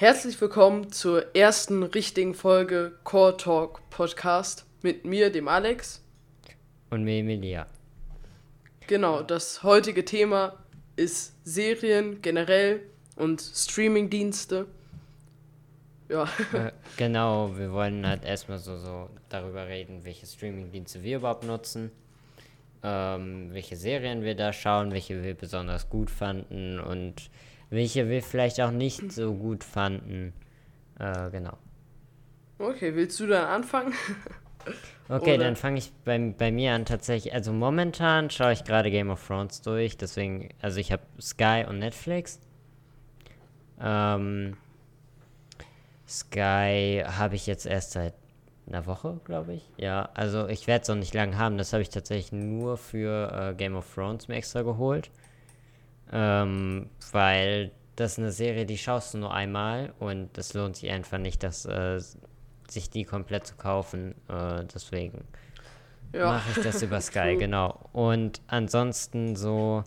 Herzlich willkommen zur ersten richtigen Folge Core Talk Podcast mit mir, dem Alex. Und mir, Emilia. Genau, das heutige Thema ist Serien generell und Streamingdienste. Ja. Äh, genau, wir wollen halt erstmal so, so darüber reden, welche Streamingdienste wir überhaupt nutzen, ähm, welche Serien wir da schauen, welche wir besonders gut fanden und welche wir vielleicht auch nicht so gut fanden. Äh, genau. Okay, willst du dann anfangen? okay, Oder? dann fange ich bei, bei mir an tatsächlich. Also momentan schaue ich gerade Game of Thrones durch, deswegen, also ich habe Sky und Netflix. Ähm, Sky habe ich jetzt erst seit einer Woche, glaube ich. Ja, also ich werde es noch nicht lange haben. Das habe ich tatsächlich nur für äh, Game of Thrones mir extra geholt. Ähm, weil das ist eine Serie, die schaust du nur einmal und es lohnt sich einfach nicht, dass, äh, sich die komplett zu kaufen. Äh, deswegen ja. mache ich das über Sky, genau. Und ansonsten so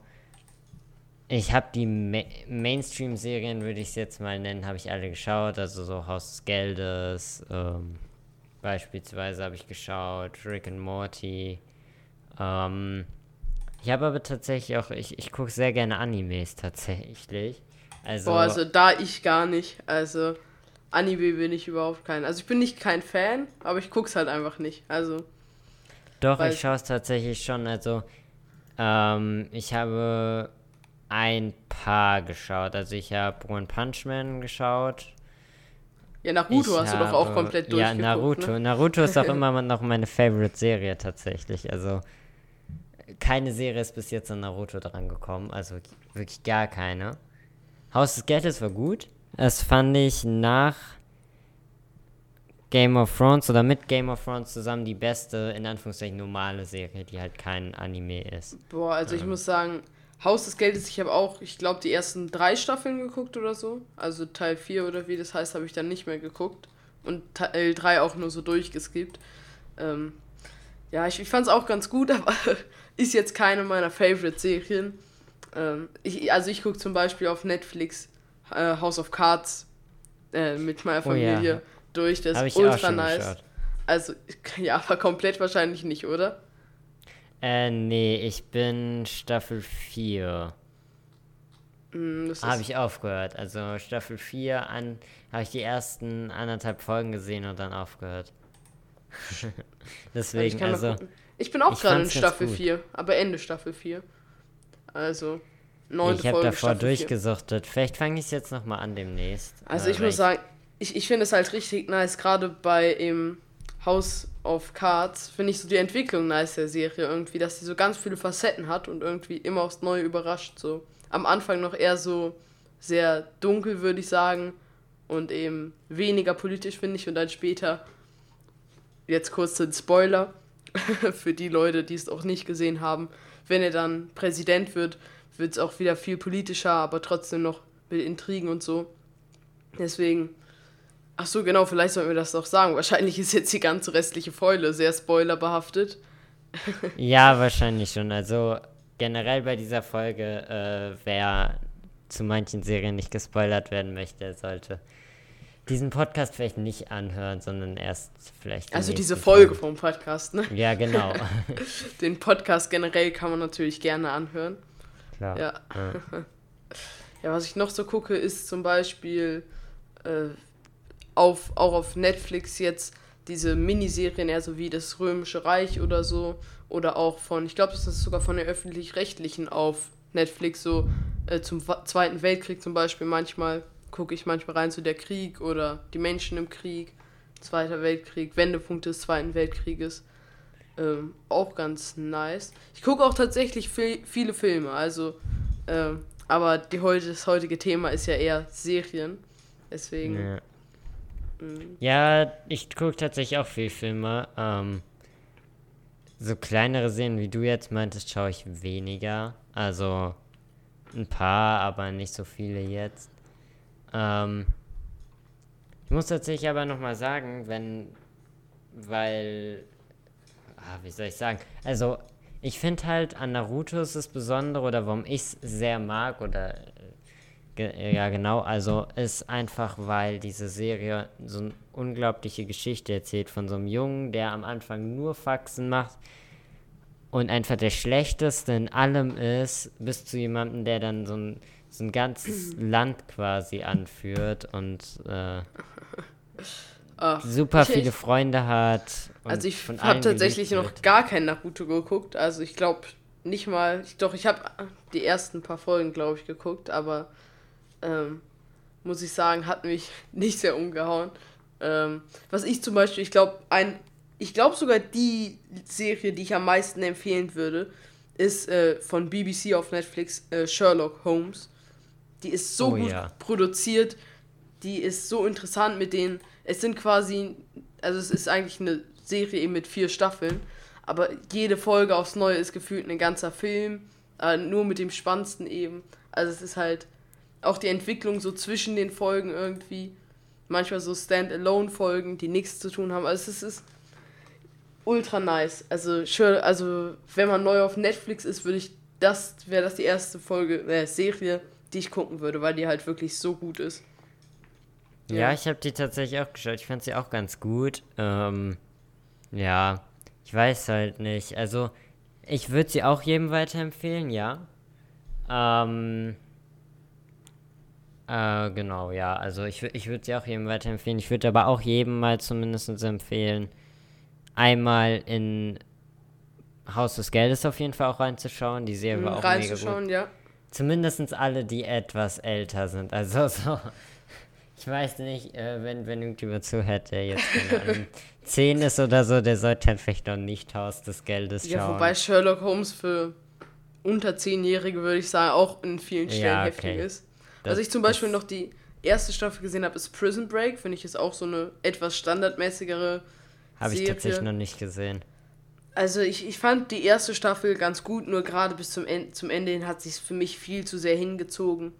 ich habe die Ma Mainstream-Serien, würde ich es jetzt mal nennen, habe ich alle geschaut. Also so Haus des Geldes, ähm, beispielsweise habe ich geschaut, Rick and Morty. Ähm, ich habe aber tatsächlich auch, ich, ich gucke sehr gerne Animes tatsächlich. Also, Boah, also da ich gar nicht. Also Anime bin ich überhaupt kein. Also ich bin nicht kein Fan, aber ich gucke es halt einfach nicht. Also. Doch, ich schaue es tatsächlich schon. Also ähm, ich habe ein paar geschaut. Also ich habe One Punch Man geschaut. Ja, Naruto ich hast habe, du doch auch komplett durchgeguckt. Ja, Naruto. Ne? Naruto ist auch immer noch meine Favorite-Serie tatsächlich. Also keine Serie ist bis jetzt an Naruto dran gekommen. Also wirklich gar keine. Haus des Geldes war gut. Das fand ich nach Game of Thrones oder mit Game of Thrones zusammen die beste, in Anführungszeichen, normale Serie, die halt kein Anime ist. Boah, also ähm. ich muss sagen, Haus des Geldes, ich habe auch, ich glaube, die ersten drei Staffeln geguckt oder so. Also Teil 4 oder wie das heißt, habe ich dann nicht mehr geguckt. Und Teil 3 auch nur so durchgeskippt. Ähm, ja, ich, ich fand es auch ganz gut, aber ist jetzt keine meiner Favorite-Serien. Ähm, ich, also ich gucke zum Beispiel auf Netflix äh, House of Cards äh, mit meiner Familie oh, ja. durch. Das ist ultra nice. Geschaut. Also, ja, aber komplett wahrscheinlich nicht, oder? Äh, nee, ich bin Staffel 4. Mm, habe ich aufgehört. Also Staffel 4 an habe ich die ersten anderthalb Folgen gesehen und dann aufgehört. Deswegen, also. also ich bin auch gerade in Staffel 4, aber Ende Staffel 4. Also, neunte Ich habe davor Staffel durchgesuchtet. 4. Vielleicht fange ich es jetzt nochmal an demnächst. Also, ich muss sagen, ich, ich finde es halt richtig nice, gerade bei im House of Cards finde ich so die Entwicklung nice der Serie irgendwie, dass sie so ganz viele Facetten hat und irgendwie immer aufs Neue überrascht. So am Anfang noch eher so sehr dunkel, würde ich sagen, und eben weniger politisch, finde ich, und dann später, jetzt kurz den Spoiler für die Leute, die es auch nicht gesehen haben, wenn er dann Präsident wird, wird es auch wieder viel politischer, aber trotzdem noch mit Intrigen und so. Deswegen Ach so, genau, vielleicht sollten wir das doch sagen. Wahrscheinlich ist jetzt die ganze restliche Fäule sehr spoilerbehaftet. ja, wahrscheinlich schon. Also generell bei dieser Folge, äh, wer zu manchen Serien nicht gespoilert werden möchte, sollte diesen Podcast vielleicht nicht anhören, sondern erst vielleicht. Also diese Folge vom Podcast, ne? Ja, genau. Den Podcast generell kann man natürlich gerne anhören. Klar. Ja. Ja, ja was ich noch so gucke, ist zum Beispiel. Äh, auf, auch auf Netflix jetzt diese Miniserien, eher so wie das Römische Reich oder so. Oder auch von, ich glaube, das ist sogar von der öffentlich-rechtlichen auf Netflix, so äh, zum Zweiten Weltkrieg zum Beispiel. Manchmal gucke ich manchmal rein zu der Krieg oder die Menschen im Krieg, Zweiter Weltkrieg, Wendepunkt des Zweiten Weltkrieges. Ähm, auch ganz nice. Ich gucke auch tatsächlich viel, viele Filme, also, ähm, aber die heute, das heutige Thema ist ja eher Serien. Deswegen. Ja. Mhm. Ja, ich gucke tatsächlich auch viel Filme. Ähm, so kleinere Serien, wie du jetzt meintest, schaue ich weniger. Also ein paar, aber nicht so viele jetzt. Ähm, ich muss tatsächlich aber nochmal sagen, wenn, weil, ah, wie soll ich sagen, also ich finde halt an Naruto ist das Besondere oder warum ich es sehr mag oder Ge ja, genau. Also ist einfach, weil diese Serie so eine unglaubliche Geschichte erzählt von so einem Jungen, der am Anfang nur Faxen macht und einfach der Schlechteste in allem ist, bis zu jemandem, der dann so ein, so ein ganzes Land quasi anführt und äh, Ach, super viele ich- Freunde hat. Also ich habe tatsächlich noch gar kein Naruto geguckt. Also ich glaube nicht mal. Ich, doch, ich habe die ersten paar Folgen, glaube ich, geguckt, aber ähm, muss ich sagen, hat mich nicht sehr umgehauen. Ähm, was ich zum Beispiel, ich glaube, ein, ich glaube sogar die Serie, die ich am meisten empfehlen würde, ist äh, von BBC auf Netflix äh, Sherlock Holmes. Die ist so Oh gut ja. produziert, die ist so interessant mit denen. Es sind quasi, also es ist eigentlich eine Serie eben mit vier Staffeln, aber jede Folge aufs Neue ist gefühlt ein ganzer Film, äh, nur mit dem Spannendsten eben. Also es ist halt auch die Entwicklung so zwischen den Folgen irgendwie. Manchmal so Stand-alone-Folgen, die nichts zu tun haben. Also es ist ultra nice. Also, schön, also wenn man neu auf Netflix ist, würde ich das, wäre das die erste Folge, äh, Serie, die ich gucken würde, weil die halt wirklich so gut ist. Ja, Ja. ich habe die tatsächlich auch geschaut. Ich fand sie auch ganz gut. Ähm, ja, ich weiß halt nicht. Also, ich würde sie auch jedem weiterempfehlen, ja. Ähm, äh, genau, ja. Also, ich, ich würde sie auch jedem weiterempfehlen. Ich würde aber auch jedem mal zumindest empfehlen, einmal in Haus des Geldes auf jeden Fall auch reinzuschauen. Die Serie war auch mega gut. Reinzuschauen, ja. Zumindest alle, die etwas älter sind. Also so. Ich weiß nicht, äh, wenn, wenn irgendjemand zuhört, der jetzt keine Ahnung, 10 ist oder so, der sollte dann vielleicht noch nicht Haus des Geldes schauen. Ja, wobei Sherlock Holmes für unter Zehnjährige, würde ich sagen, auch in vielen Stellen Ja, heftig okay. ist. Das- Was ich zum Beispiel das- noch die erste Staffel gesehen habe, ist Prison Break. Finde ich ist auch so eine etwas standardmäßigere Habe ich tatsächlich noch nicht gesehen. Also ich, ich fand die erste Staffel ganz gut, nur gerade bis zum, End, zum Ende hin hat sich für mich viel zu sehr hingezogen.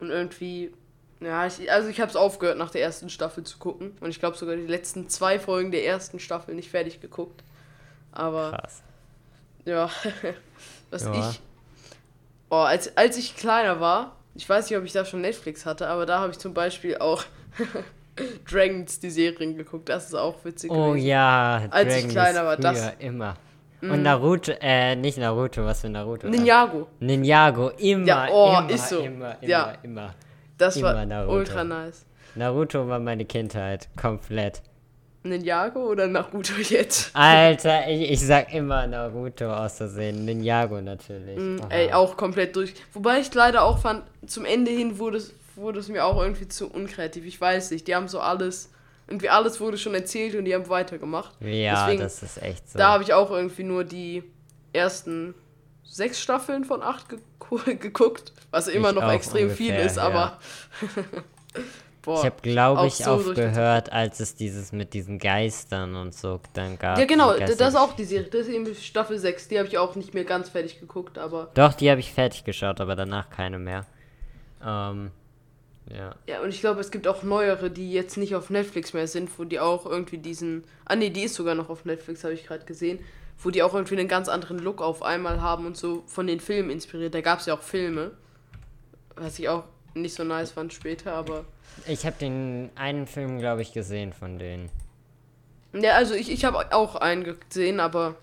Und irgendwie, ja, ich, also ich habe es aufgehört, nach der ersten Staffel zu gucken. Und ich glaube sogar die letzten zwei Folgen der ersten Staffel nicht fertig geguckt. Aber Krass. ja, was Ja. ich. Oh, als, als ich kleiner war, ich weiß nicht, ob ich da schon Netflix hatte, aber da habe ich zum Beispiel auch Dragons, die Serien geguckt. Das ist auch witzig. Oh gewesen. ja, Als ich Dragon kleiner war, das- immer. Und Naruto, äh, nicht Naruto, was für Naruto? Ninjago. Ninjago, immer, Ja, oh, immer, ist so. immer, immer, Ja. immer. Das Immer war Naruto. ultra nice. Naruto war meine Kindheit, komplett. Ninjago oder Naruto jetzt? Alter, ich, ich sag immer Naruto aus Versehen. Ninjago natürlich. Mm. Ey, auch komplett durch. Wobei ich leider auch fand, zum Ende hin wurde es, wurde es mir auch irgendwie zu unkreativ. Ich weiß nicht. Die haben so alles, irgendwie alles wurde schon erzählt und die haben weitergemacht. Ja, Deswegen, das ist echt so. Da habe ich auch irgendwie nur die ersten sechs Staffeln von acht geku- geguckt, was immer Ich noch extrem viel ungefähr, ist, aber. Boah. ich habe, glaube ich, so aufgehört, als es dieses mit diesen Geistern und so dann gab. Ja, genau, das ist auch die Serie. Das ist eben Staffel 6. Die habe ich auch nicht mehr ganz fertig geguckt, aber. Doch, die habe ich fertig geschaut, aber danach keine mehr. Ähm, ja. Ja, und ich glaube, es gibt auch neuere, die jetzt nicht auf Netflix mehr sind, wo die auch irgendwie diesen. Ah, nee, die ist sogar noch auf Netflix, habe ich gerade gesehen. Wo die auch irgendwie einen ganz anderen Look auf einmal haben und so von den Filmen inspiriert. Da gab es ja auch Filme. Was ich auch nicht so nice fand später, aber. Ich habe den einen Film, glaube ich, gesehen von denen. Ja, also ich, ich habe auch einen gesehen, aber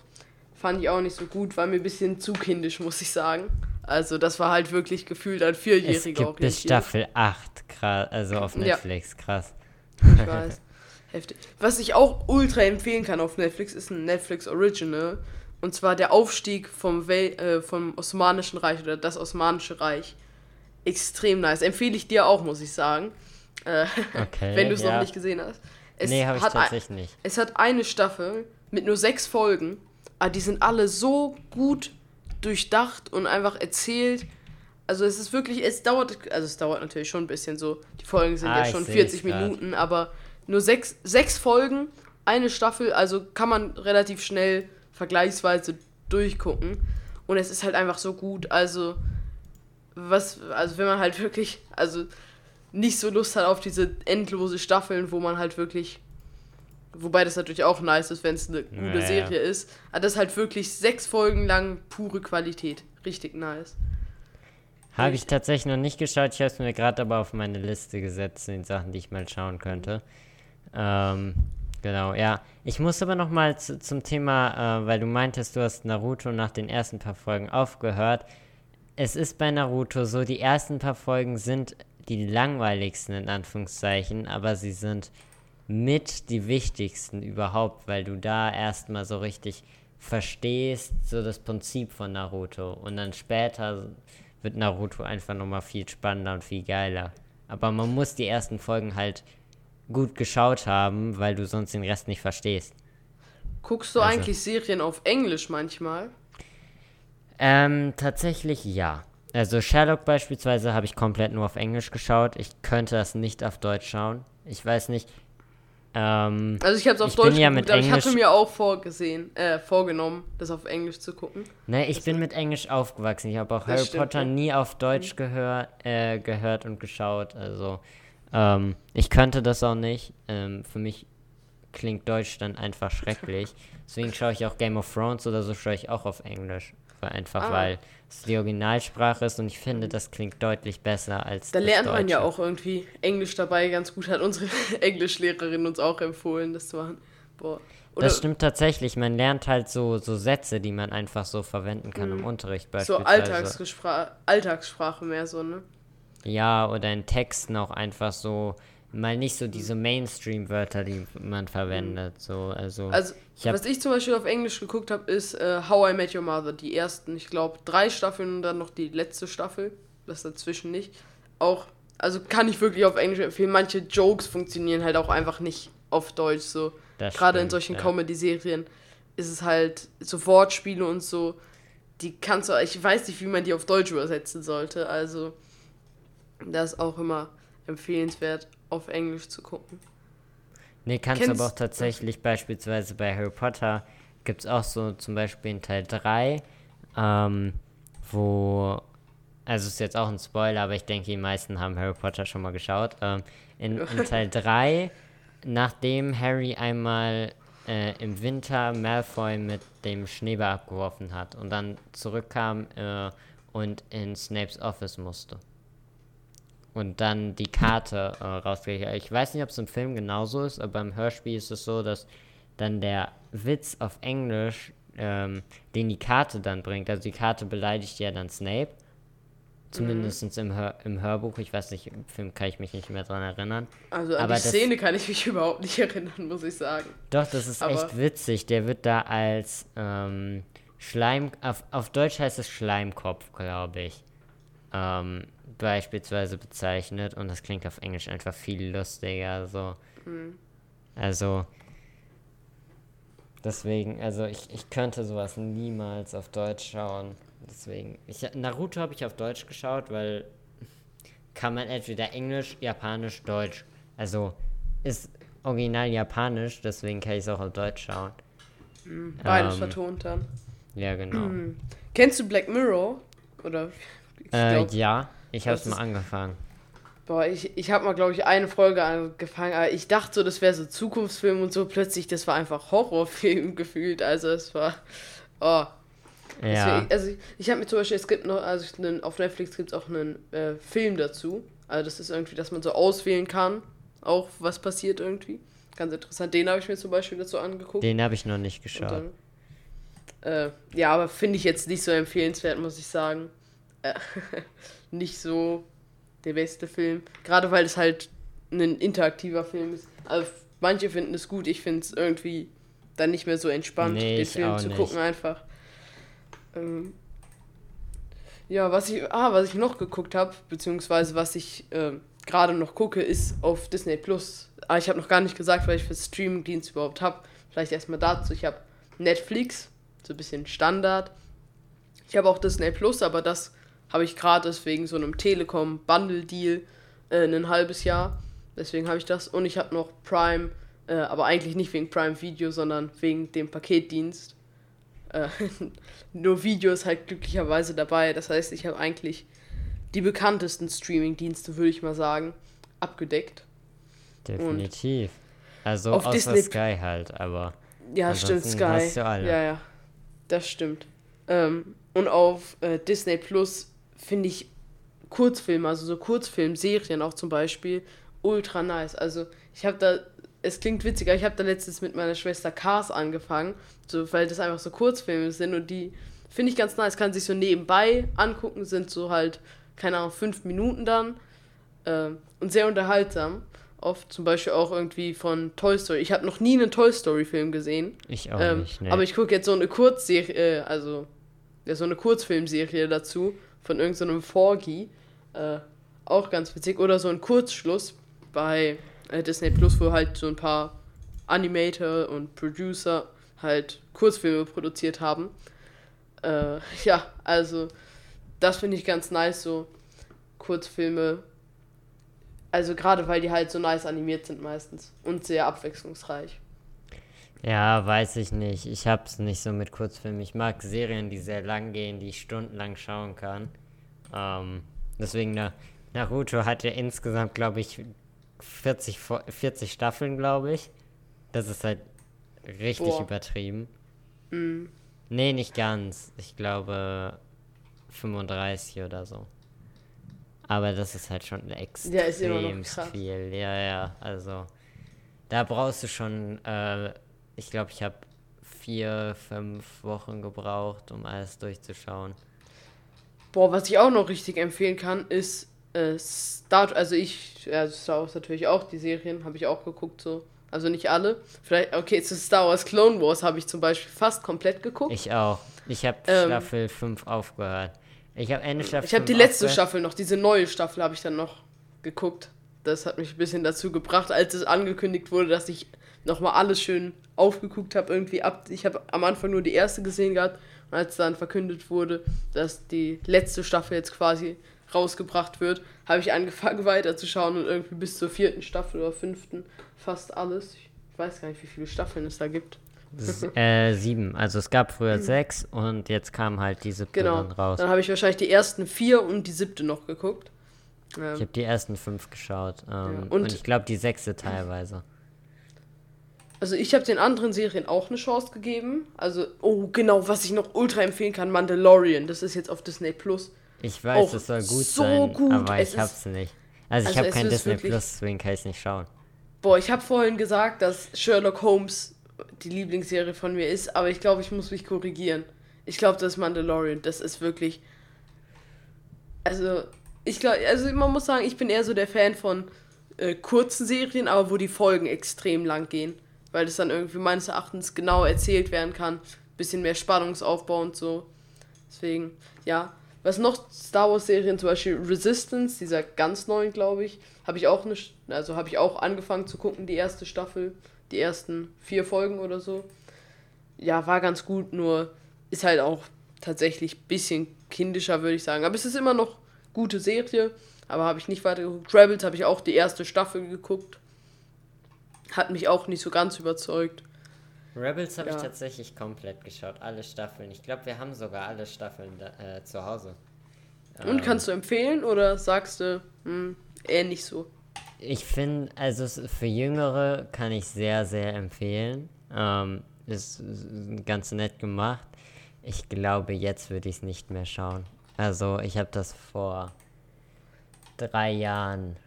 fand ich auch nicht so gut. War mir ein bisschen zu kindisch, muss ich sagen. Also, das war halt wirklich gefühlt ein Es Vierjähriger gibt bis Staffel 8, krass, also auf Ja. Netflix, krass. Ich weiß. Heftig. Was ich auch ultra empfehlen kann auf Netflix, ist ein Netflix Original. Und zwar der Aufstieg vom, Wel äh, vom Osmanischen Reich oder das Osmanische Reich. Extrem nice. Empfehle ich dir auch, muss ich sagen. Äh, Okay. wenn du es ja. noch nicht gesehen hast. Es nee, habe ich ein- tatsächlich nicht. es hat eine Staffel mit nur sechs Folgen, aber die sind alle so gut durchdacht und einfach erzählt. Also es ist wirklich, es dauert, also es dauert natürlich schon ein bisschen so. Die Folgen sind Ah, ja schon seh's 40 grad. Minuten, aber nur sechs, sechs Folgen, eine Staffel, also kann man relativ schnell vergleichsweise durchgucken. Und es ist halt einfach so gut. Also, was, also wenn man halt wirklich, also nicht so Lust hat auf diese endlose Staffeln, wo man halt wirklich, wobei das natürlich auch nice ist, wenn es eine gute Ja, ja. Serie ist, aber das ist halt wirklich sechs Folgen lang pure Qualität. Richtig nice. Habe ich tatsächlich noch nicht geschaut. Ich habe es mir gerade aber auf meine Liste gesetzt, den Sachen, die ich mal schauen könnte. Ähm, genau, ja. Ich muss aber noch mal zu, zum Thema, äh, weil du meintest, du hast Naruto nach den ersten paar Folgen aufgehört. Es ist bei Naruto so, die ersten paar Folgen sind die langweiligsten in Anführungszeichen, aber sie sind mit die wichtigsten überhaupt, weil du da erstmal so richtig verstehst, so das Prinzip von Naruto. Und dann später wird Naruto einfach nochmal viel spannender und viel geiler. Aber man muss die ersten Folgen halt gut geschaut haben, weil du sonst den Rest nicht verstehst. Guckst du also, eigentlich Serien auf Englisch manchmal? Ähm, tatsächlich ja. Also Sherlock beispielsweise habe ich komplett nur auf Englisch geschaut. Ich könnte das nicht auf Deutsch schauen. Ich weiß nicht. Ähm, also ich habe es auf Deutsch ja geguckt, aber ich hatte mir auch vorgesehen, äh, vorgenommen, das auf Englisch zu gucken. Ne, ich das bin mit Englisch aufgewachsen. Ich habe auch Harry stimmt, Potter ja. nie auf Deutsch mhm. gehör, äh, gehört und geschaut. Also ähm, ich könnte das auch nicht. Ähm, für mich klingt Deutsch dann einfach schrecklich. Deswegen schaue ich auch Game of Thrones oder so schaue ich auch auf Englisch. Einfach ah. weil es die Originalsprache ist und ich finde, das klingt deutlich besser als. Da lernt man ja auch irgendwie Englisch dabei ganz gut, hat unsere Englischlehrerin uns auch empfohlen, das zu machen. Boah. Oder das stimmt tatsächlich. Man lernt halt so, so Sätze, die man einfach so verwenden kann im mhm. Unterricht beispielsweise. So Alltagssprache mehr so, ne? Ja, oder in Texten auch einfach so mal nicht so diese Mainstream-Wörter, die man verwendet. So, also, also ich was ich zum Beispiel auf Englisch geguckt habe, ist uh, How I Met Your Mother. Die ersten, ich glaube, drei Staffeln und dann noch die letzte Staffel. Das dazwischen nicht. Auch, also kann ich wirklich auf Englisch empfehlen. Manche Jokes funktionieren halt auch einfach nicht auf Deutsch. So. Gerade in solchen ja. Comedy-Serien ist es halt so Wortspiele und so. Die kannst du, ich weiß nicht, wie man die auf Deutsch übersetzen sollte. Also, das ist auch immer empfehlenswert auf Englisch zu gucken. Nee, kannst Kennst, aber auch tatsächlich beispielsweise bei Harry Potter gibt es auch so zum Beispiel in Teil 3, ähm, wo, also ist jetzt auch ein Spoiler, aber ich denke, die meisten haben Harry Potter schon mal geschaut. Ähm, in, in Teil 3, nachdem Harry einmal äh, im Winter Malfoy mit dem Schneeball abgeworfen hat und dann zurückkam äh, und in Snapes Office musste und dann die Karte äh, rauskriege. Ich weiß nicht, ob es im Film genauso ist, aber im Hörspiel ist es so, dass dann der Witz auf Englisch, ähm, den die Karte dann bringt, also die Karte beleidigt ja dann Snape. Zumindest im, Hör im Hörbuch, ich weiß nicht, im Film kann ich mich nicht mehr dran erinnern. Also an aber die Szene kann ich mich überhaupt nicht erinnern, muss ich sagen. Doch, das ist aber echt witzig. Der wird da als ähm, Schleim, auf, auf Deutsch heißt es Schleimkopf, glaube ich. Ähm, beispielsweise bezeichnet und das klingt auf Englisch einfach viel lustiger. So. Mhm. Also deswegen, also ich, ich könnte sowas niemals auf Deutsch schauen. Deswegen, ich, Naruto habe ich auf Deutsch geschaut, weil kann man entweder Englisch, Japanisch, Deutsch. Also ist original Japanisch, deswegen kann ich es auch auf Deutsch schauen. Mhm. Beides ähm, vertont dann. Ja, genau. Mhm. Kennst du Black Mirror? Oder? Äh, ja. Ich habe es mal angefangen. Boah, ich, ich habe mal, glaube ich, eine Folge angefangen, aber ich dachte so, das wäre so Zukunftsfilm und so. Plötzlich, das war einfach Horrorfilm gefühlt. Also, es war. Oh. Ja. Deswegen, also, ich, ich habe mir zum Beispiel, es gibt noch, also auf Netflix gibt es auch einen äh, Film dazu. Also, das ist irgendwie, dass man so auswählen kann, auch was passiert irgendwie. Ganz interessant. Den habe ich mir zum Beispiel dazu angeguckt. Den habe ich noch nicht geschaut. Dann, äh, ja, aber finde ich jetzt nicht so empfehlenswert, muss ich sagen. Nicht so der beste Film. Gerade weil es halt ein interaktiver Film ist. Also manche finden es gut, ich finde es irgendwie dann nicht mehr so entspannt, nee, den Film zu nicht. gucken einfach. Ähm, ja, was ich, ah, was ich noch geguckt habe, beziehungsweise was ich äh, gerade noch gucke, ist auf Disney Plus. Ah, ich habe noch gar nicht gesagt, weil ich für Streamingdienst überhaupt habe. Vielleicht erstmal dazu. Ich habe Netflix, so ein bisschen Standard. Ich habe auch Disney Plus, aber das habe ich gratis wegen so einem Telekom Bundle Deal äh, ein halbes Jahr. Deswegen habe ich das. Und ich habe noch Prime, äh, aber eigentlich nicht wegen Prime Video, sondern wegen dem Paketdienst. Äh, nur Videos halt glücklicherweise dabei. Das heißt, ich habe eigentlich die bekanntesten Streaming-Dienste, würde ich mal sagen, abgedeckt. Definitiv. Und also auf außer Disney Sky halt, aber. Ja, stimmt, Sky. Ja, ja. Das stimmt. Ähm, und auf äh, Disney Plus finde ich Kurzfilme, also so Kurzfilmserien auch zum Beispiel, ultra nice. Also ich habe da, es klingt witziger, ich habe da letztens mit meiner Schwester Cars angefangen, so, weil das einfach so Kurzfilme sind und die finde ich ganz nice, kann sich so nebenbei angucken, sind so halt, keine Ahnung, fünf Minuten dann äh, und sehr unterhaltsam. Oft zum Beispiel auch irgendwie von Toy Story. Ich habe noch nie einen Toy Story-Film gesehen. Ich auch Ähm, nicht. Nee. Aber ich gucke jetzt so eine Kurzserie, äh, also ja, so eine Kurzfilmserie dazu von irgendeinem so Forgi. Äh, auch ganz witzig. Oder so ein Kurzschluss bei äh, Disney Plus, wo halt so ein paar Animator und Producer halt Kurzfilme produziert haben. Äh, ja, also das finde ich ganz nice, so Kurzfilme. Also gerade weil die halt so nice animiert sind meistens und sehr abwechslungsreich. Ja, weiß ich nicht. Ich hab's nicht so mit Kurzfilmen. Ich mag Serien, die sehr lang gehen, die ich stundenlang schauen kann. Ähm, deswegen, na, Naruto hat ja insgesamt, glaube ich, 40, Fo- 40 Staffeln, glaube ich. Das ist halt richtig Boah. übertrieben. Mm. Nee, nicht ganz. Ich glaube 35 oder so. Aber das ist halt schon Ja, extrem krass. viel. Ja, ja, also da brauchst du schon, äh, ich glaube, ich habe vier, fünf Wochen gebraucht, um alles durchzuschauen. Boah, was ich auch noch richtig empfehlen kann, ist äh, Star Also ich, ja, Star Wars natürlich auch, die Serien habe ich auch geguckt, so. Also nicht alle. Vielleicht, okay, zu Star Wars Clone Wars habe ich zum Beispiel fast komplett geguckt. Ich, Ich auch. Ich habe Ähm, Staffel 5 aufgehört. Ich habe Ende Staffel habe die 5 letzte aufgehört. Staffel noch, diese neue Staffel habe ich dann noch geguckt. Das hat mich ein bisschen dazu gebracht, als es angekündigt wurde, dass ich nochmal alles schön aufgeguckt habe, irgendwie ab. Ich habe am Anfang nur die erste gesehen gehabt und als dann verkündet wurde, dass die letzte Staffel jetzt quasi rausgebracht wird, habe ich angefangen weiterzuschauen und irgendwie bis zur vierten Staffel oder fünften fast alles. Ich weiß gar nicht, wie viele Staffeln es da gibt. S- äh, sieben. Also es gab früher sechs und jetzt kam halt die siebte Genau. dann raus. Dann habe ich wahrscheinlich die ersten vier und die siebte noch geguckt. Ähm, Ich habe die ersten fünf geschaut. Ähm, und- und, ich glaube die sechste teilweise. Also ich habe den anderen Serien auch eine Chance gegeben. Also, oh genau, was ich noch ultra empfehlen kann, Mandalorian. Das ist jetzt auf Disney Plus. Ich weiß, es soll gut so sein, gut. aber Es ich hab's nicht. Also ich Also habe es kein Disney Plus, deswegen kann ich nicht schauen. Boah, ich habe vorhin gesagt, dass Sherlock Holmes die Lieblingsserie von mir ist, aber ich glaube, ich muss mich korrigieren. Ich glaube, das ist Mandalorian. Das ist wirklich. Also, ich glaube, also man muss sagen, ich bin eher so der Fan von äh, kurzen Serien, aber wo die Folgen extrem lang gehen. Weil das dann irgendwie meines Erachtens genau erzählt werden kann. Bisschen mehr Spannungsaufbau und so. Deswegen, ja. Was noch Star Wars Serien, zum Beispiel Resistance, dieser ganz neuen, glaube ich, habe ich auch eine, also habe ich auch angefangen zu gucken, die erste Staffel, die ersten vier Folgen oder so. Ja, war ganz gut, nur ist halt auch tatsächlich ein bisschen kindischer, würde ich sagen. Aber es ist immer noch gute Serie, aber habe ich nicht weiter geguckt. Rebels habe ich auch die erste Staffel geguckt. Hat mich auch nicht so ganz überzeugt. Rebels habe Ja. ich tatsächlich komplett geschaut, alle Staffeln. Ich glaube, wir haben sogar alle Staffeln da, äh, zu Hause. Und Ähm, kannst du empfehlen oder sagst du, hm, eher nicht so? Ich finde, also für Jüngere kann ich sehr, sehr empfehlen. Ähm, ist, ist ganz nett gemacht. Ich glaube, jetzt würde ich es nicht mehr schauen. Also ich habe das vor drei Jahren.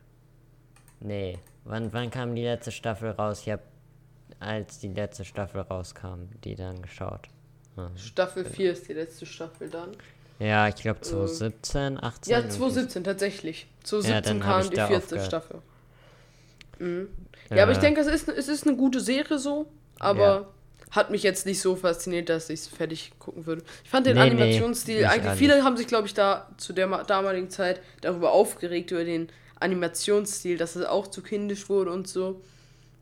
Nee, wann, wann kam die letzte Staffel raus? Ich habe, als die letzte Staffel rauskam, die dann geschaut. Ja, Staffel 4 ist die letzte Staffel dann. Ja, ich glaube 2017, 18. Ja, irgendwie 2017 tatsächlich. 2017 Ja, kam die vierte. Staffel. Mhm. Ja, aber ich Ja. denke, es ist, es ist eine gute Serie so, aber Ja. hat mich jetzt nicht so fasziniert, dass ich es fertig gucken würde. Ich fand den Nee, nee, Animationsstil, mich eigentlich, viele haben sich, glaube ich, da zu der ma- damaligen Zeit darüber aufgeregt, über den Animationsstil, dass es auch zu kindisch wurde und so.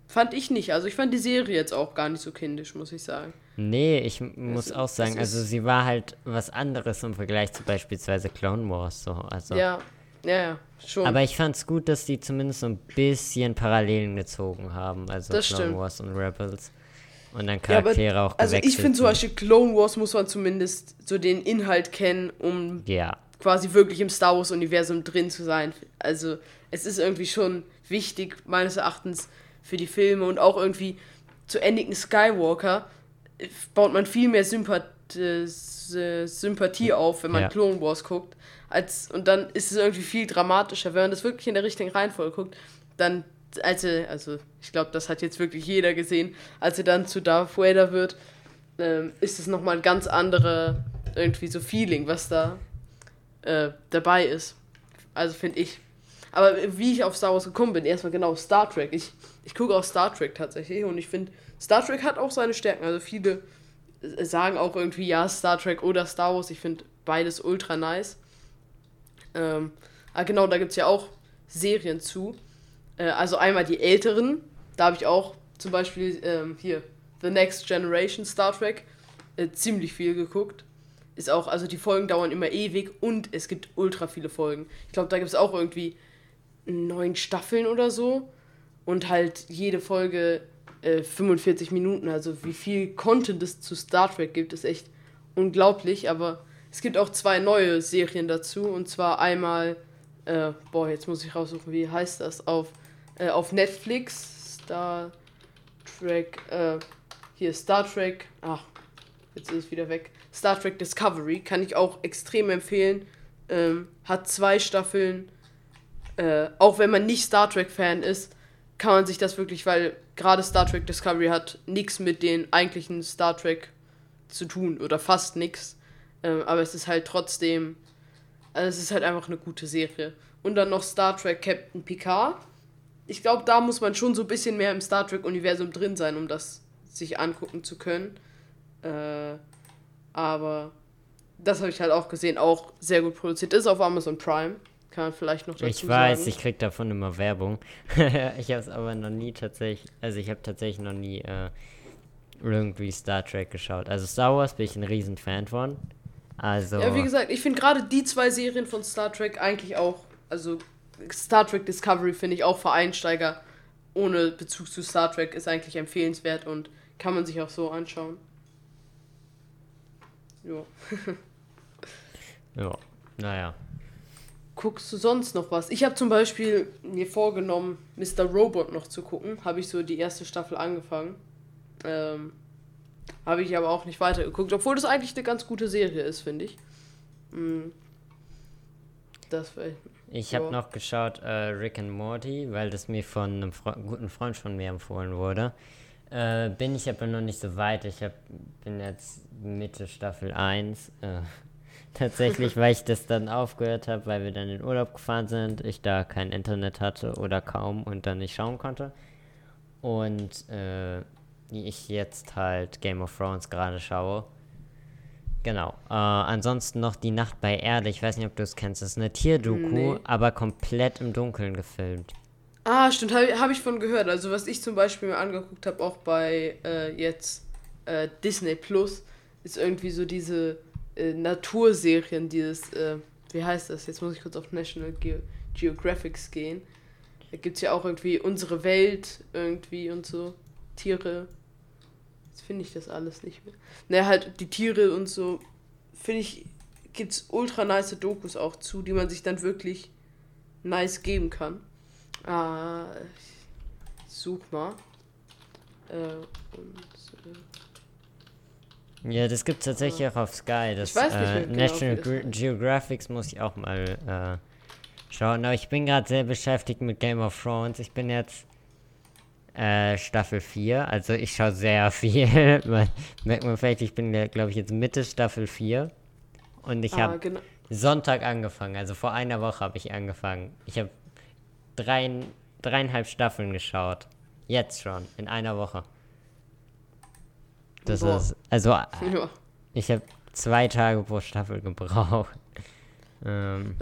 Fand ich nicht. Also ich fand die Serie jetzt auch gar nicht so kindisch, muss ich sagen. Nee, ich muss Es- auch sagen, also sie war halt was anderes im Vergleich zu beispielsweise Clone Wars. So. Also. Ja, ja, ja, schon. Aber ich fand's gut, dass die zumindest so ein bisschen Parallelen gezogen haben. Also Das Clone stimmt. Wars und Rebels. Und dann Ja, aber- Charaktere auch also ich finde zum. Beispiel Clone Wars muss man zumindest so den Inhalt kennen, um Ja, quasi wirklich im Star Wars Universum drin zu sein. Also es ist irgendwie schon wichtig meines Erachtens für die Filme und auch irgendwie zu Anakin Skywalker äh, baut man viel mehr Sympathie das, äh, Sympathie auf, wenn man Ja. Clone Wars guckt. Als, und dann ist es irgendwie viel dramatischer. Wenn man das wirklich in der richtigen Reihenfolge guckt, dann, als er, also ich glaube, das hat jetzt wirklich jeder gesehen, als er dann zu Darth Vader wird, ähm, ist es nochmal ein ganz andere, irgendwie so Feeling, was da äh, dabei ist. Also finde ich. Aber wie ich auf Star Wars gekommen bin, erstmal genau Star Trek. Ich, ich gucke auch Star Trek tatsächlich und ich finde, Star Trek hat auch seine Stärken. Also viele äh, sagen auch irgendwie, ja, Star Trek oder Star Wars. Ich finde beides ultra nice. Ähm, ah, genau, da gibt es ja auch Serien zu. Äh, also einmal die älteren. Da habe ich auch zum Beispiel ähm, hier The Next Generation Star Trek äh, ziemlich viel geguckt. Ist auch, also die Folgen dauern immer ewig und es gibt ultra viele Folgen. Ich glaube, da gibt es auch irgendwie neun Staffeln oder so. Und halt jede Folge äh, 45 Minuten. Also wie viel Content es zu Star Trek gibt, ist echt unglaublich. Aber es gibt auch zwei neue Serien dazu. Und zwar einmal, äh, boah, jetzt muss ich raussuchen, wie heißt das, auf, äh, auf Netflix. Star Trek, äh, hier Star Trek, ach, jetzt ist es wieder weg. Star Trek Discovery kann ich auch extrem empfehlen. Ähm, hat zwei Staffeln. Äh, auch wenn man nicht Star Trek-Fan ist, kann man sich das wirklich, weil gerade Star Trek Discovery hat nichts mit den eigentlichen Star Trek zu tun oder fast nichts. Ähm, aber es ist halt trotzdem, also es ist halt einfach eine gute Serie. Und dann noch Star Trek Captain Picard. Ich glaube, da muss man schon so ein bisschen mehr im Star Trek-Universum drin sein, um das sich angucken zu können. Äh, aber das habe ich halt auch gesehen, auch sehr gut produziert. Ist auf Amazon Prime. Kann man vielleicht noch dazu Ich weiß, sagen. ich krieg davon immer Werbung. ich habe es aber noch nie tatsächlich, also ich habe tatsächlich noch nie äh, irgendwie Star Trek geschaut. Also Star Wars bin ich ein riesen Fan von. Also Ja, wie gesagt, ich finde gerade die zwei Serien von Star Trek eigentlich auch, also Star Trek Discovery finde ich auch für Einsteiger ohne Bezug zu Star Trek ist eigentlich empfehlenswert und kann man sich auch so anschauen. Ja. ja, naja. Guckst du sonst noch was? Ich habe zum Beispiel mir vorgenommen, Mr. Robot noch zu gucken. Habe ich so die erste Staffel angefangen. Ähm, habe ich aber auch nicht weitergeguckt, obwohl das eigentlich eine ganz gute Serie ist, finde ich. Mm. Das wär, Ich habe noch geschaut äh, Rick and Morty, weil das mir von einem Fre guten Freund von mir empfohlen wurde. Äh, bin ich aber noch nicht so weit. Ich hab, bin jetzt Mitte Staffel 1. Äh, tatsächlich, weil ich das dann aufgehört habe, weil wir dann in Urlaub gefahren sind, ich da kein Internet hatte oder kaum und dann nicht schauen konnte. Und äh, ich jetzt halt Game of Thrones gerade schaue. Genau. Äh, ansonsten noch Die Nacht bei Erde. Ich weiß nicht, ob du es kennst. Das ist eine Tierdoku, Nee. aber komplett im Dunkeln gefilmt. Ah, stimmt, habe hab ich von gehört. Also was ich zum Beispiel mir angeguckt habe, auch bei äh, jetzt äh, Disney Plus, ist irgendwie so diese äh, Naturserien, dieses, äh, wie heißt das? Jetzt muss ich kurz auf National Ge Geographics gehen. Da gibt es ja auch irgendwie unsere Welt irgendwie und so. Tiere. Jetzt finde ich das alles nicht mehr. Naja, halt die Tiere und so. Finde ich, gibt es ultra nice Dokus auch zu, die man sich dann wirklich nice geben kann. Ah, ich such mal. Äh, und, äh, Ja, das gibt es tatsächlich auch auf Sky. Das weiß nicht äh, genau, National Ge heißt. Geographics muss ich auch mal äh, schauen. Aber ich bin gerade sehr beschäftigt mit Game of Thrones. Ich bin jetzt äh, Staffel 4. Also ich schaue sehr viel. Man- Merkt man vielleicht, ich bin, glaube ich, jetzt Mitte Staffel 4. Und ich ah, habe genau. Sonntag angefangen. Also vor einer Woche habe ich angefangen. Ich habe drei, dreieinhalb Staffeln geschaut. Jetzt schon, in einer Woche. Das Boah. ist, also Ja. ich habe zwei Tage pro Staffel gebraucht. Ähm,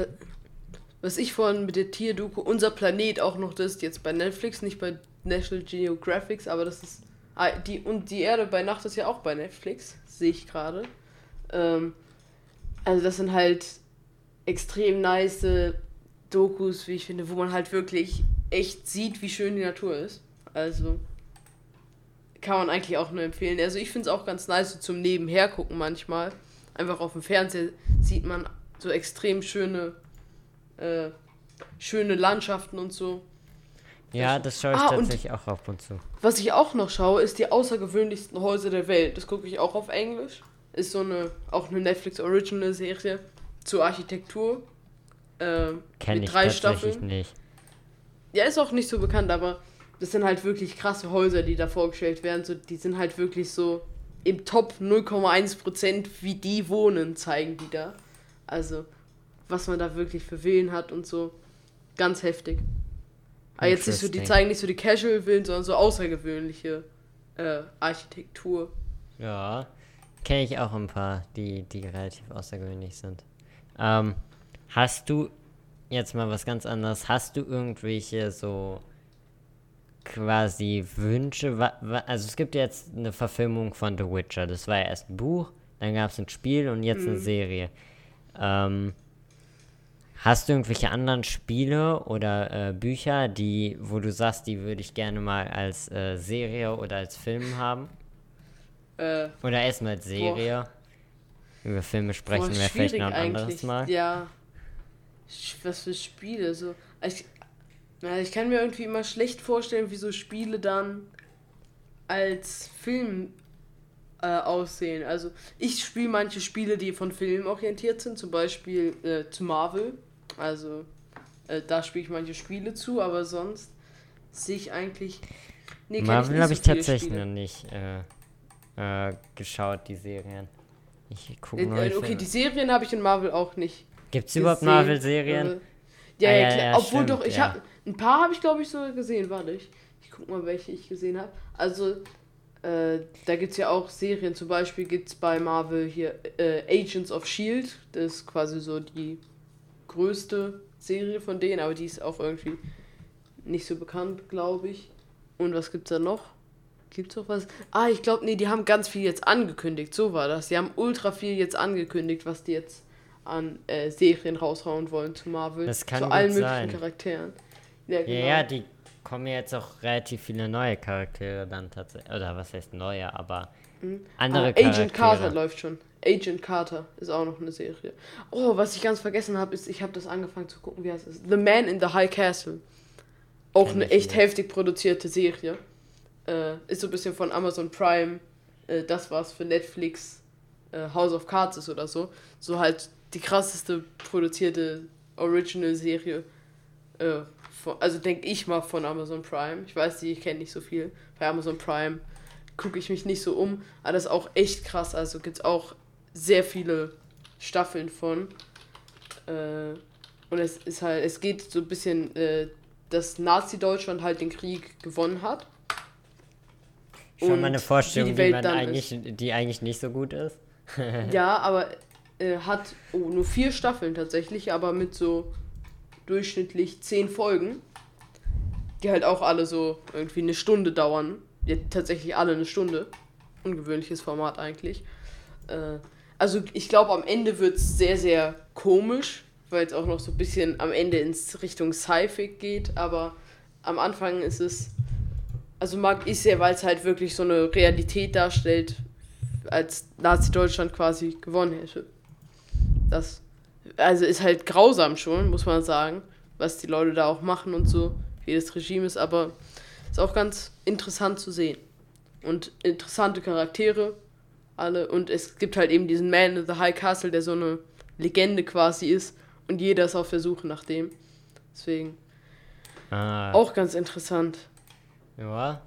Was ich vorhin mit der Tierdoku, unser Planet auch noch das ist jetzt bei Netflix, nicht bei National Geographics, aber das ist. Ah, die, und die Erde bei Nacht ist ja auch bei Netflix, sehe ich gerade. Ähm, also das sind halt extrem nice Dokus, wie ich finde, wo man halt wirklich echt sieht, wie schön die Natur ist. Also kann man eigentlich auch nur empfehlen. Also ich finde es auch ganz nice so zum Nebenher gucken manchmal. Einfach auf dem Fernseher sieht man so extrem schöne, äh, schöne Landschaften und so. ja, das schaue ich Ah, tatsächlich auch ab und zu. Was ich auch noch schaue, ist die außergewöhnlichsten Häuser der Welt. Das gucke ich auch auf Englisch. ist so eine, auch eine Netflix Original Serie zur Architektur. Äh, Kenn mit ich drei tatsächlich Staffeln. nicht. Ja, ist auch nicht so bekannt, aber das sind halt wirklich krasse Häuser, die da vorgestellt werden. So, die sind halt wirklich so im Top 0,1%, wie die wohnen, zeigen die da. Also, was man da wirklich für Villen hat und so. Ganz heftig. Aber jetzt nicht so, die zeigen nicht so die Casual-Villen, sondern so außergewöhnliche äh, Architektur. Ja, kenne ich auch ein paar, die, die relativ außergewöhnlich sind. Ähm, hast du, jetzt mal was ganz anderes, hast du irgendwelche so quasi Wünsche? Also es gibt jetzt eine Verfilmung von The Witcher, das war ja erst ein Buch, dann gab es ein Spiel und jetzt eine Serie. Ähm, hast du irgendwelche anderen Spiele oder äh, Bücher, die, wo du sagst, die würde ich gerne mal als äh, Serie oder als Film haben? Äh, Oder erstmal als Serie. Über Filme sprechen boah, wir vielleicht noch ein anderes Mal. Ja. Was für Spiele? So. Ich, na, ich kann mir irgendwie immer schlecht vorstellen, wie so Spiele dann als Film äh, aussehen. Also ich spiele manche Spiele, die von Filmen orientiert sind, zum Beispiel äh, zu Marvel. Also äh, da spiele ich manche Spiele zu, aber sonst sehe ich eigentlich. Nee, Marvel nicht habe so ich viele tatsächlich Spiele. noch nicht äh, äh, geschaut, die Serien. Ich gucke Äh, nur okay, die Serien habe ich in Marvel auch nicht. Gibt es überhaupt. Marvel-Serien? Äh, Ja, Ah, ja, ja, klar. ja, Obwohl stimmt, doch, ich ja. habe ein paar habe ich glaube ich sogar gesehen, warte ich. Ich guck mal, welche ich gesehen habe. Also äh, da gibt es ja auch Serien, zum Beispiel gibt es bei Marvel hier äh, Agents of Shield, das ist quasi so die größte Serie von denen, aber die ist auch irgendwie nicht so bekannt, glaube ich. Und was gibt's da noch? Gibt's noch was? Ah, ich glaube, nee, die haben ganz viel jetzt angekündigt. So war das. Die haben ultra viel jetzt angekündigt, was die jetzt an äh, Serien raushauen wollen zu Marvel. Das kann zu allen möglichen sein. Charakteren. Ja, Ja, genau. ja, die kommen ja jetzt auch relativ viele neue Charaktere dann tatsächlich. Oder was heißt neue, aber andere ah, Charaktere. Agent Carter läuft schon. Agent Carter ist auch noch eine Serie. Oh, was ich ganz vergessen habe, ist, ich habe das angefangen zu gucken, wie heißt es? The Man in the High Castle. Auch Kenn eine echt nicht. heftig produzierte Serie. Äh, ist so ein bisschen von Amazon Prime. Äh, das, was für Netflix äh, House of Cards ist oder so. So halt die krasseste produzierte Original-Serie. Äh, von, also denke ich mal von Amazon Prime. Ich weiß, die, ich kenne nicht so viel. Bei Amazon Prime gucke ich mich nicht so um. Aber das ist auch echt krass. Also gibt es auch sehr viele Staffeln von. Äh, und es ist halt, es geht so ein bisschen, äh, dass Nazi-Deutschland halt den Krieg gewonnen hat. Schon mal eine wie Vorstellung, die die, Welt man dann eigentlich, die eigentlich nicht so gut ist. Ja, aber äh, hat oh, nur vier Staffeln tatsächlich, aber mit so durchschnittlich zehn Folgen, die halt auch alle so irgendwie eine Stunde dauern. Ja, tatsächlich alle eine Stunde. Ungewöhnliches Format eigentlich. Äh, also ich glaube, am Ende wird es sehr, sehr komisch, weil es auch noch so ein bisschen am Ende ins Richtung Sci-Fi geht, aber am Anfang ist es, also mag ich sehr, weil es halt wirklich so eine Realität darstellt, als Nazi-Deutschland quasi gewonnen hätte. Das also ist halt grausam schon, muss man sagen, was die Leute da auch machen und so, wie das Regime ist, aber ist auch ganz interessant zu sehen. Und interessante Charaktere, alle. Und es gibt halt eben diesen Man in the High Castle, der so eine Legende quasi ist. Und jeder ist auf der Suche nach dem. Deswegen Ah, auch ganz interessant. Ja,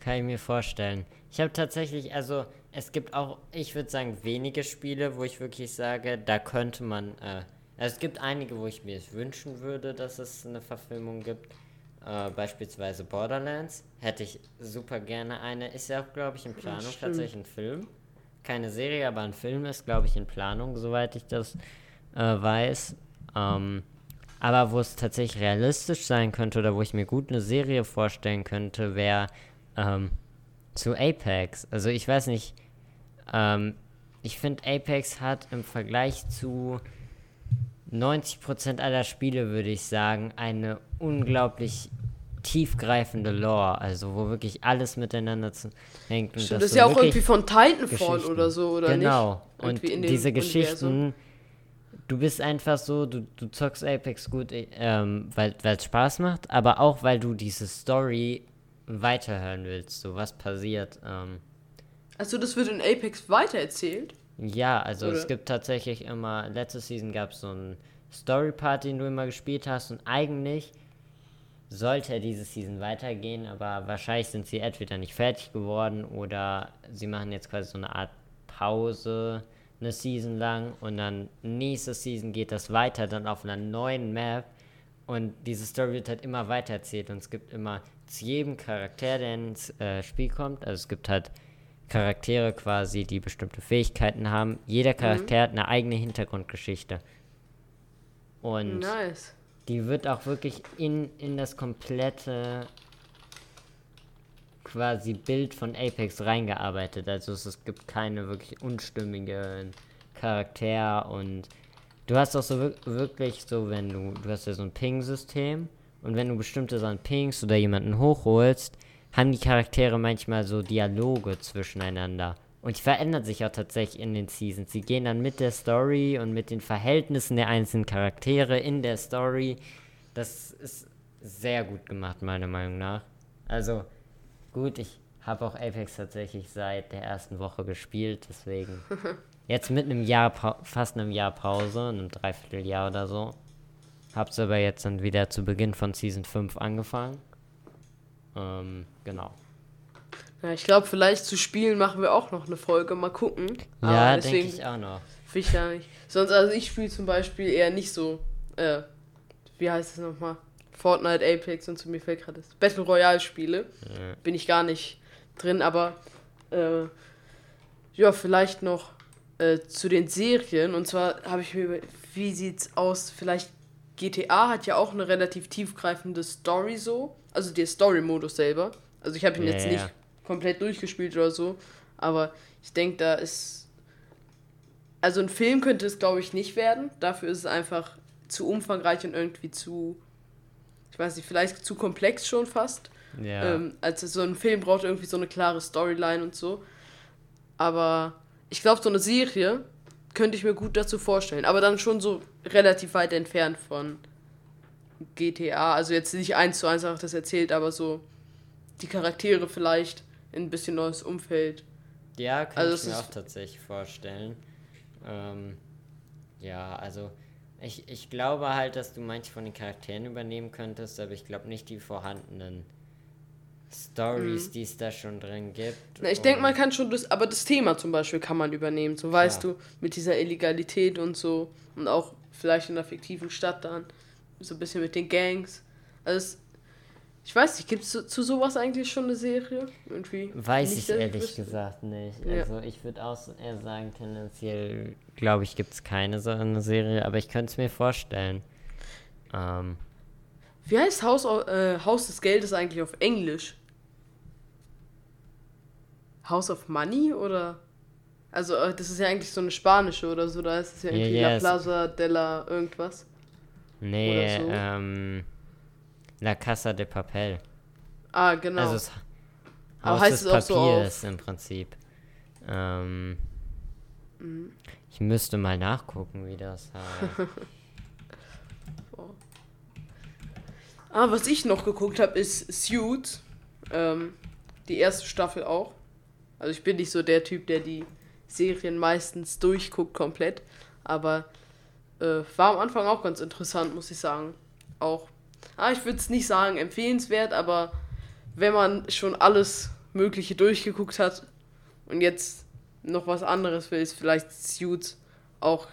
kann ich mir vorstellen. Ich habe tatsächlich, also es gibt auch, ich würde sagen, wenige Spiele, wo ich wirklich sage, da könnte man, äh, also es gibt einige, wo ich mir es wünschen würde, dass es eine Verfilmung gibt. Äh, beispielsweise Borderlands. Hätte ich super gerne eine. Ist ja auch, glaube ich, in Planung tatsächlich ein Film. Keine Serie, aber ein Film ist, glaube ich, in Planung, soweit ich das äh, weiß. Ähm, aber wo es tatsächlich realistisch sein könnte oder wo ich mir gut eine Serie vorstellen könnte, wäre ähm, zu Apex. Also ich weiß nicht, ähm, ich finde Apex hat im Vergleich zu 90% aller Spiele, würde ich sagen, eine unglaublich tiefgreifende Lore, also wo wirklich alles miteinander zu, hängt. und Stimmt, das ist ja auch irgendwie von Titanfall oder so, oder genau. nicht? und in dem diese Universum. Geschichten, du bist einfach so, du, du zockst Apex gut, ähm, weil es Spaß macht, aber auch weil du diese Story weiterhören willst, so was passiert. Ähm, Also das wird in Apex weitererzählt? Ja, also Oder? es gibt tatsächlich immer, letzte Season gab es so einen Story-Part, den du immer gespielt hast und eigentlich sollte diese Season weitergehen, aber wahrscheinlich sind sie entweder nicht fertig geworden oder sie machen jetzt quasi so eine Art Pause eine Season lang und dann nächste Season geht das weiter, dann auf einer neuen Map und diese Story wird halt immer weiter erzählt und es gibt immer zu jedem Charakter, der ins äh, Spiel kommt, also es gibt halt Charaktere quasi, die bestimmte Fähigkeiten haben. Jeder Charakter hat eine eigene Hintergrundgeschichte. Und Nice. die wird auch wirklich in, in das komplette quasi Bild von Apex reingearbeitet. Also es, es gibt keine wirklich unstimmigen Charakter und du hast auch so wir- wirklich so, wenn du, du hast ja so ein Ping-System und wenn du bestimmte Sachen pingst oder jemanden hochholst, haben die Charaktere manchmal so Dialoge zwischeneinander. Und die verändern sich auch tatsächlich in den Seasons. Sie gehen dann mit der Story und mit den Verhältnissen der einzelnen Charaktere in der Story. Das ist sehr gut gemacht, meiner Meinung nach. Also, gut, ich habe auch Apex tatsächlich seit der ersten Woche gespielt, deswegen. Jetzt mit einem Jahr, Pa- fast einem Jahr Pause, einem Dreivierteljahr oder so. Hab's aber jetzt dann wieder zu Beginn von Season 5 angefangen. Ähm, genau. Ja, ich glaube, vielleicht zu spielen machen wir auch noch eine Folge. Mal gucken. Ja, denke ich auch noch. Ich ja nicht. Sonst, also ich spiele zum Beispiel eher nicht so, äh, wie heißt es nochmal? Fortnite, Apex und zu mir fällt gerade das. Battle Royale Spiele. Ja. Bin ich gar nicht drin, aber äh, ja, vielleicht noch äh, zu den Serien. Und zwar habe ich mir, über- wie sieht's aus? Vielleicht GTA hat ja auch eine relativ tiefgreifende Story so. Also der Story-Modus selber. Also ich habe ihn Ja, jetzt ja. nicht komplett durchgespielt oder so. Aber ich denke, da ist. Also ein Film könnte es, glaube ich, nicht werden. Dafür ist es einfach zu umfangreich und irgendwie zu. Ich weiß nicht, vielleicht zu komplex schon fast. Ja. Ähm, also so ein Film braucht irgendwie so eine klare Storyline und so. Aber ich glaube, so eine Serie könnte ich mir gut dazu vorstellen. Aber dann schon so relativ weit entfernt von GTA. Also jetzt nicht eins zu eins einfach das erzählt, aber so die Charaktere vielleicht in ein bisschen neues Umfeld. Ja, kann Also ich mir auch tatsächlich vorstellen. Ähm, ja, also ich, ich glaube halt, dass du manche von den Charakteren übernehmen könntest, aber ich glaube nicht die vorhandenen Stories, die es da schon drin gibt. Mhm. Na, ich denke, man kann schon das, aber das Thema zum Beispiel kann man übernehmen. So weißt Klar. du, mit dieser Illegalität und so. Und auch vielleicht in einer fiktiven Stadt dann. So ein bisschen mit den Gangs. Also es, ich weiß nicht, gibt es zu, zu sowas eigentlich schon eine Serie? Irgendwie. Weiß ich ehrlich wüsste. gesagt nicht. Ja. Also ich würde auch eher sagen, tendenziell glaube ich, gibt es keine so eine Serie, aber ich könnte es mir vorstellen. Ähm, Wie heißt Haus, au- äh, Haus des Geldes eigentlich auf Englisch? House of Money oder? Also, äh, das ist ja eigentlich so eine spanische oder so, da ist es ja irgendwie ja, La es- Plaza de la irgendwas. Nee, so. ähm, La Casa de Papel. Ah, genau. Also es Aber Haus heißt des es auch so Papiers im Prinzip. Ähm, Mhm. Ich müsste mal nachgucken, wie das heißt. Ah, was ich noch geguckt habe, ist Suits. Ähm, die erste Staffel auch. Also ich bin nicht so der Typ, der die Serien meistens durchguckt komplett. Aber äh, war am Anfang auch ganz interessant, muss ich sagen. Auch. Ah, ich würde es nicht sagen empfehlenswert, aber wenn man schon alles Mögliche durchgeguckt hat und jetzt noch was anderes will, ist vielleicht Suits auch.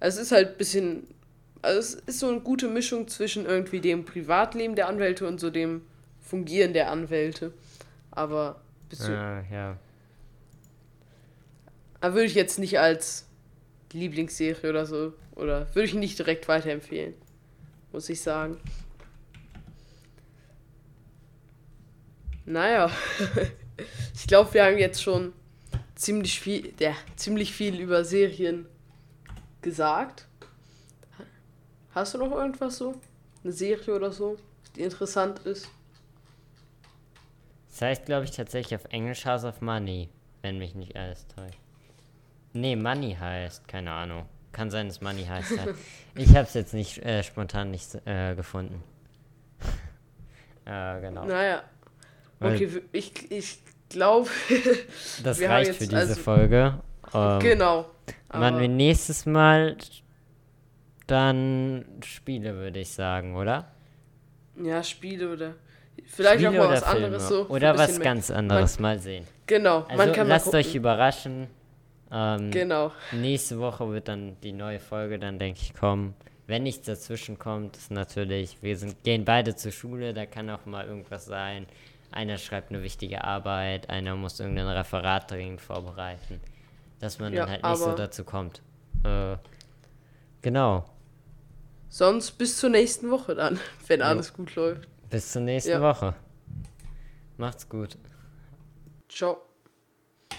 Also es ist halt ein bisschen also es ist so eine gute Mischung zwischen irgendwie dem Privatleben der Anwälte und so dem Fungieren der Anwälte. Aber, bist ah, ja. aber würde ich jetzt nicht als Lieblingsserie oder so, oder würde ich nicht direkt weiterempfehlen, muss ich sagen. Naja, ich glaube, wir haben jetzt schon ziemlich viel, ja, ziemlich viel über Serien gesagt. Hast du noch irgendwas so? Eine Serie oder so, die interessant ist? Das heißt, glaube ich, tatsächlich auf Englisch House of Money, wenn mich nicht alles täuscht. Nee, Money heißt, keine Ahnung. Kann sein, dass Money heißt. Halt. Ich habe es jetzt nicht äh, spontan nicht äh, gefunden. äh, genau. Naja. Okay, ich, ich glaube, das reicht für diese also- Folge. Ähm, Genau. Machen wir nächstes Mal dann Spiele, würde ich sagen, oder? ja, Spiele oder vielleicht Spiele auch mal was Filme. anderes so. Oder was ganz anderes, mal sehen. Genau, Also man lasst euch überraschen. Ähm, Genau. Nächste Woche wird dann die neue Folge dann, denke ich, kommen. Wenn nichts dazwischen kommt, ist natürlich, wir sind, gehen beide zur Schule, da kann auch mal irgendwas sein. Einer schreibt eine wichtige Arbeit, einer muss irgendein Referat dringend vorbereiten. Dass man Ja, dann halt nicht so dazu kommt. Äh, genau. Sonst bis zur nächsten Woche dann, wenn alles gut läuft. Bis zur nächsten Ja. Woche. Macht's gut. Ciao.